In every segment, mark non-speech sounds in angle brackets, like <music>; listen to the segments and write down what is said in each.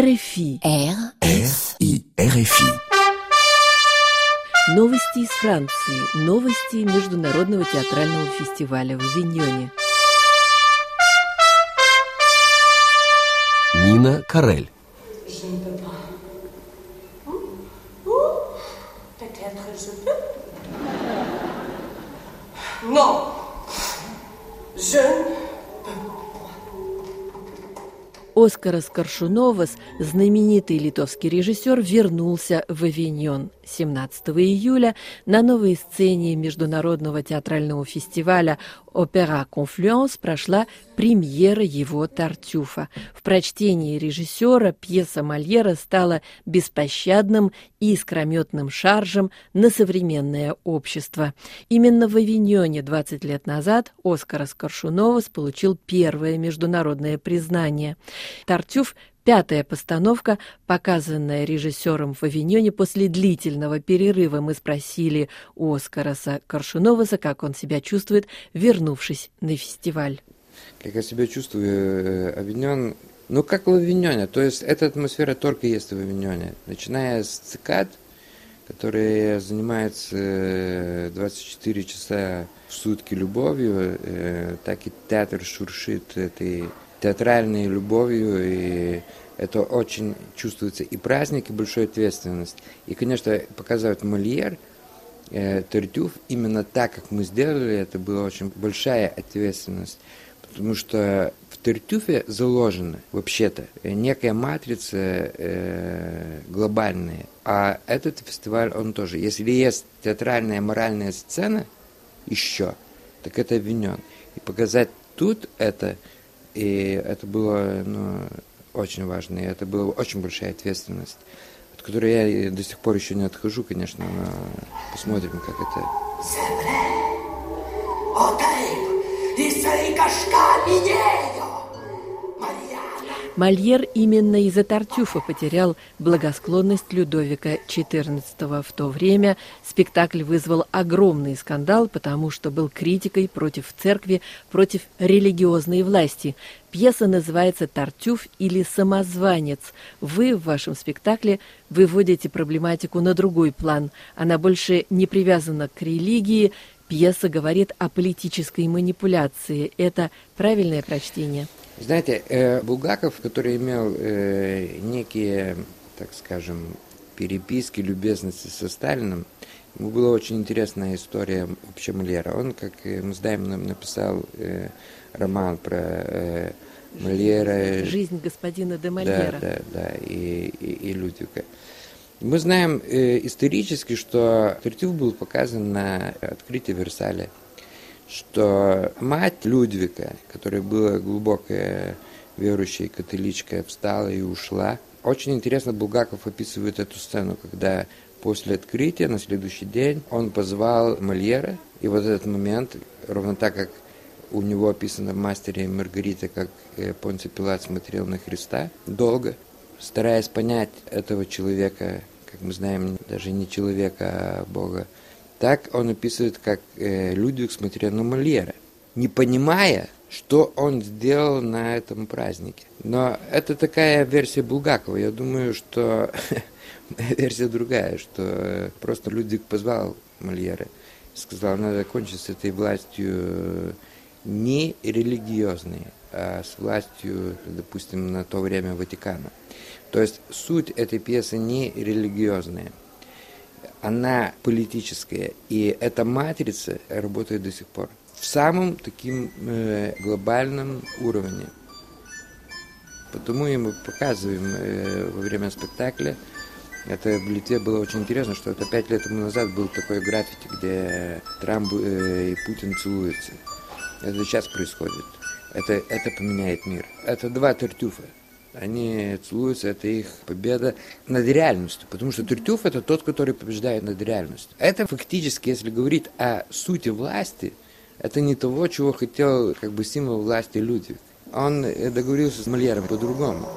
РФИ. R и RFI. Новости из Франции. Новости Международного театрального фестиваля в Авиньоне. Нина Карель. Je ne Оскарас Коршуновас, знаменитый литовский режиссер, вернулся в Авиньон. 17 июля на новой сцене Международного театрального фестиваля «Opéra Confluence» прошла премьера его «Тартюфа». В прочтении режиссера пьеса Мольера стала беспощадным и искрометным шаржем на современное общество. Именно в Авиньоне 20 лет назад Оскарас Коршуновас получил первое международное признание. «Тартюф» Пятая постановка, показанная режиссером в Авиньоне после длительного перерыва. Мы спросили у Оскараса Коршуноваса, как он себя чувствует, вернувшись на фестиваль. Как я себя чувствую, э, Авиньон, ну как в Авиньоне, то есть эта атмосфера только есть в Авиньоне. Начиная с цикад, которые занимаются э, 24 часа в сутки любовью, э, так и театр шуршит этой театральной любовью, и это очень чувствуется и праздник, и большая ответственность. И, конечно, показывает Мольер, э, Тартюф, именно так, как мы сделали, это была очень большая ответственность, потому что в Тартюфе заложена вообще-то некая матрица э, глобальная, а этот фестиваль, он тоже. Если есть театральная моральная сцена еще, так это Авиньон. И показать тут это – и это было ну, очень важно, и это была очень большая ответственность, от которой я до сих пор еще не отхожу, конечно, но посмотрим, как это. Jisai kažką minėjo. Marijana. Мольер именно из-за Тартюфа потерял благосклонность Людовика XIV. В то время спектакль вызвал огромный скандал, потому что был критикой против церкви, против религиозной власти. Пьеса называется «Тартюф» или «Самозванец». Вы в вашем спектакле выводите проблематику на другой план. Она больше не привязана к религии, Пьеса говорит о политической манипуляции. Это правильное прочтение? Знаете, э, Булгаков, который имел э, некие, так скажем, переписки, любезности со Сталином, ему была очень интересная история вообще Мольера. Он, как мы знаем, написал э, роман про Мольера. Жизнь господина де Мольера. Да, да, да, и, и, и Людвига. Мы знаем э, исторически, что Тартюф был показан на открытии Версаля, что мать Людвига, которая была глубокая верующая католичка, встала и ушла. Очень интересно Булгаков описывает эту сцену, когда после открытия на следующий день он позвал Мольера, и вот этот момент, ровно так, как у него описано в «Мастере и Маргарита», как э, Понций Пилат смотрел на Христа долго, стараясь понять этого человека, как мы знаем, даже не человека, а Бога, так он описывает, как э, Людвиг смотрел на Мольера, не понимая, что он сделал на этом празднике. Но это такая версия Булгакова. Я думаю, что <laughs> версия другая, что просто Людвиг позвал Мольера сказал, надо кончить с этой властью не религиозной, а с властью, допустим, на то время Ватикана. То есть суть этой пьесы не религиозная, она политическая, и эта матрица работает до сих пор в самом таким э, глобальном уровне. Потому и мы показываем э, во время спектакля, это в Литве было очень интересно, что это пять лет тому назад был такой граффити, где Трамп э, и Путин целуются. Это сейчас происходит. Это, это поменяет мир. Это два тертюфа. Они целуются, это их победа над реальностью. Потому что Тертюф это тот, который побеждает над реальностью. Это фактически, если говорить о сути власти, это не того, чего хотел как бы символ власти Людвиг. Он договорился с Мольером по-другому.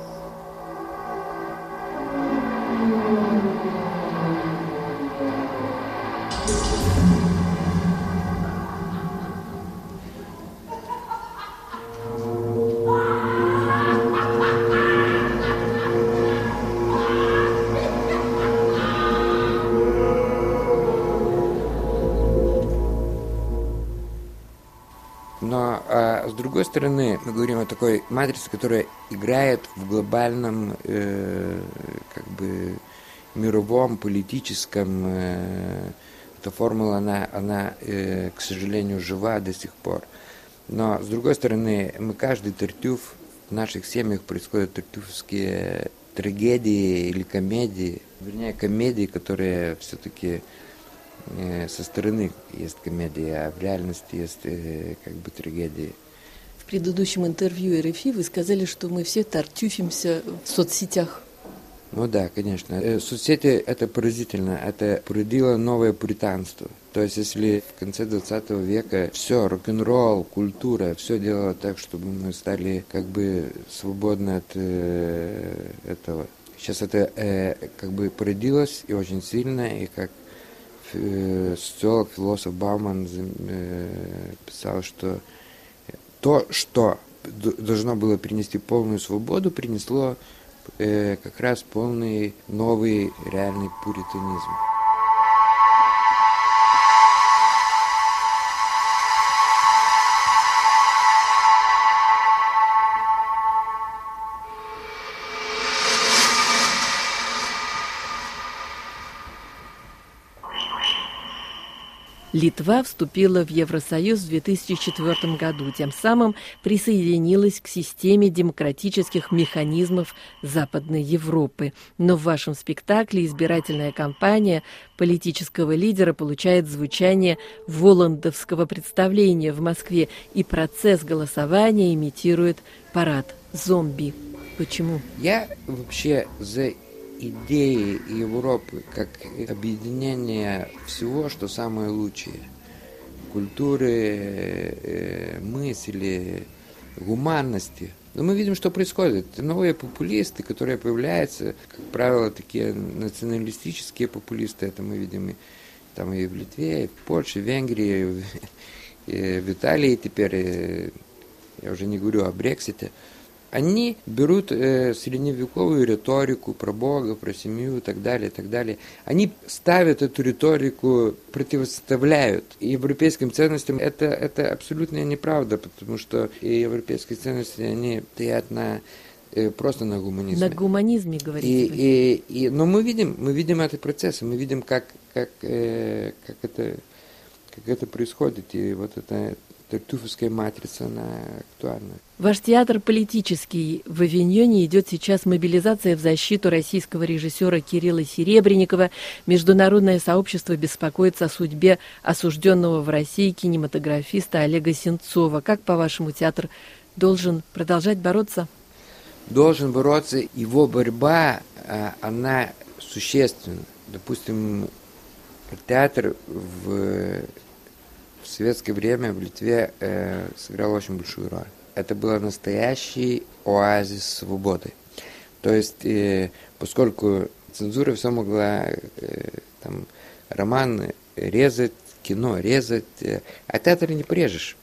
Но а, с другой стороны, мы говорим о такой матрице, которая играет в глобальном, э, как бы, мировом, политическом. Э, эта формула, она, она э, к сожалению, жива до сих пор. Но, с другой стороны, мы каждый тартюф, в наших семьях происходят тартюфские трагедии или комедии, вернее, комедии, которые все-таки со стороны есть комедия, а в реальности есть э, как бы трагедии. В предыдущем интервью РФИ вы сказали, что мы все тартюфимся в соцсетях. Ну да, конечно. Э, соцсети – это поразительно. Это породило новое пуританство. То есть, если в конце 20 века все, рок-н-ролл, культура, все делало так, чтобы мы стали как бы свободны от э, этого. Сейчас это э, как бы породилось и очень сильно, и как э, социолог, философ Бауман э, писал, что то, что должно было принести полную свободу, принесло э, как раз полный новый реальный пуританизм. Литва вступила в Евросоюз в 2004 году, тем самым присоединилась к системе демократических механизмов Западной Европы. Но в вашем спектакле избирательная кампания политического лидера получает звучание воландовского представления в Москве, и процесс голосования имитирует парад зомби. Почему? Я вообще за идеи Европы как объединение всего, что самое лучшее. Культуры, э, мысли, гуманности. Но мы видим, что происходит. Новые популисты, которые появляются, как правило, такие националистические популисты, это мы видим и, там и в Литве, и в Польше, в Венгрии, <laughs> и в Италии теперь, и, я уже не говорю о Брексите – они берут э, средневековую риторику про Бога, про семью и так далее, и так далее. Они ставят эту риторику, противоставляют европейским ценностям. Это, это абсолютно неправда, потому что и европейские ценности, они стоят на э, просто на гуманизме. На гуманизме, говорите. И, и, и, но мы видим, мы видим этот процесс, мы видим, как, как, э, как, это, как это происходит. И вот это Тартуфовская матрица, она актуальна. Ваш театр политический. В Авиньоне идет сейчас мобилизация в защиту российского режиссера Кирилла Серебренникова. Международное сообщество беспокоится о судьбе осужденного в России кинематографиста Олега Сенцова. Как, по-вашему, театр должен продолжать бороться? Должен бороться. Его борьба, а, она существенна. Допустим, театр в советское время в Литве э, сыграл очень большую роль. Это был настоящий оазис свободы. То есть, э, поскольку цензура все могла э, там, роман резать, кино резать, э, а театр не порежешь.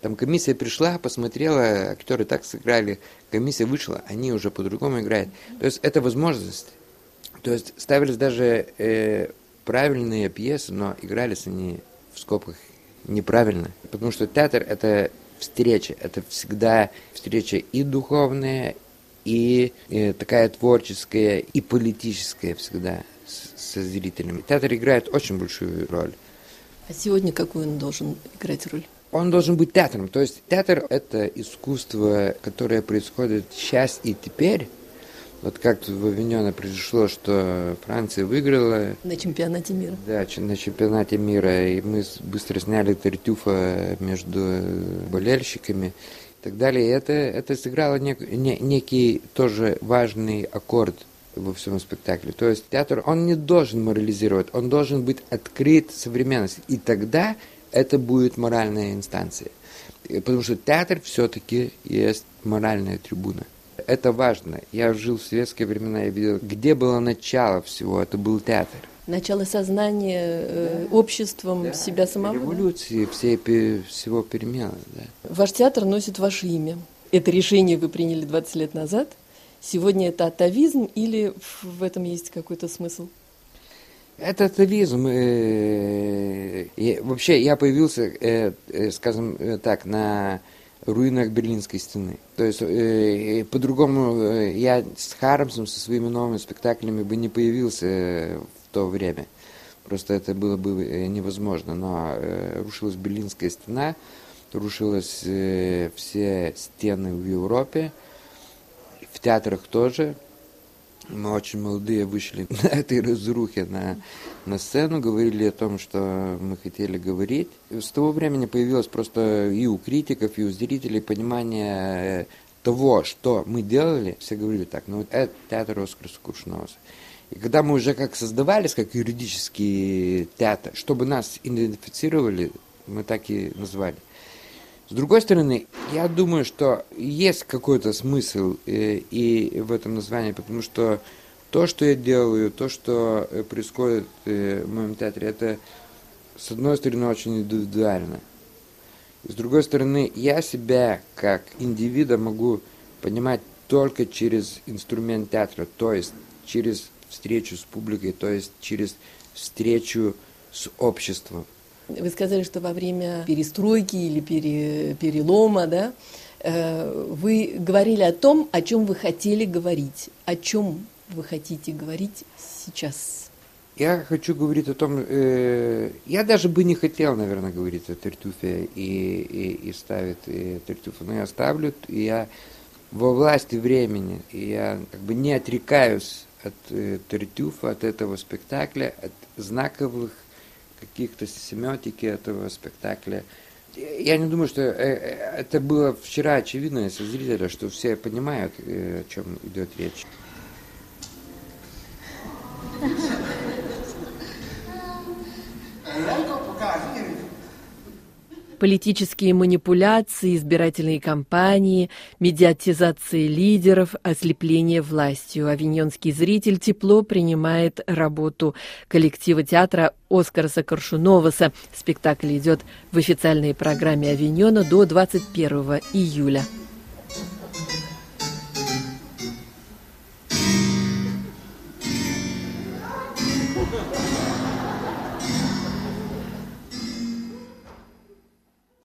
Там комиссия пришла, посмотрела, актеры так сыграли, комиссия вышла, они уже по-другому играют. То есть это возможность. То есть ставились даже э, правильные пьесы, но игрались они в скобках неправильно. Потому что театр – это встреча, это всегда встреча и духовная, и, и такая творческая, и политическая всегда со зрителями. Театр играет очень большую роль. А сегодня какую он должен играть роль? Он должен быть театром. То есть театр – это искусство, которое происходит сейчас и теперь, вот как тут в Авиньоне произошло, что Франция выиграла. На чемпионате мира. Да, на чемпионате мира. И мы быстро сняли Тартюфа между болельщиками и так далее. И это, это сыграло нек, не, некий тоже важный аккорд во всем спектакле. То есть театр, он не должен морализировать, он должен быть открыт современности. И тогда это будет моральная инстанция. Потому что театр все-таки есть моральная трибуна это важно. Я жил в советские времена, я видел, где было начало всего, это был театр. Начало сознания э, обществом да, себя самого? Революции, да? всей, всего перемены, да. Ваш театр носит ваше имя. Это решение вы приняли 20 лет назад. Сегодня это атовизм или в этом есть какой-то смысл? Это атовизм. Э, и вообще, я появился, э, э, скажем так, на руинах Берлинской стены. То есть, по-другому, я с Хармсом, со своими новыми спектаклями бы не появился в то время. Просто это было бы невозможно. Но рушилась Берлинская стена, рушилась все стены в Европе, в театрах тоже. Мы очень молодые вышли <laughs> на этой разрухе на, на сцену, говорили о том, что мы хотели говорить. С того времени появилось просто и у критиков, и у зрителей понимание э, того, что мы делали. Все говорили так, ну это театр Оскара Кушнауса. И когда мы уже как создавались, как юридический театр, чтобы нас идентифицировали, мы так и назвали. С другой стороны, я думаю, что есть какой-то смысл э, и в этом названии, потому что то, что я делаю, то, что э, происходит э, в моем театре, это, с одной стороны, очень индивидуально. С другой стороны, я себя как индивида могу понимать только через инструмент театра, то есть через встречу с публикой, то есть через встречу с обществом. Вы сказали, что во время перестройки или пере, перелома, да, э, вы говорили о том, о чем вы хотели говорить. О чем вы хотите говорить сейчас? Я хочу говорить о том, э, я даже бы не хотел, наверное, говорить о Тертюфе и, и, и ставить и Тертюфа, но я ставлю, и я во власти времени, и я как бы не отрекаюсь от э, Тертюфа, от этого спектакля, от знаковых каких-то семиотики этого спектакля. Я не думаю, что э, э, это было вчера очевидно если зрителя, что все понимают, э, о чем идет речь. Политические манипуляции, избирательные кампании, медиатизация лидеров, ослепление властью. Авиньонский зритель тепло принимает работу коллектива театра Оскара Коршуноваса. Спектакль идет в официальной программе Авиньона до 21 июля.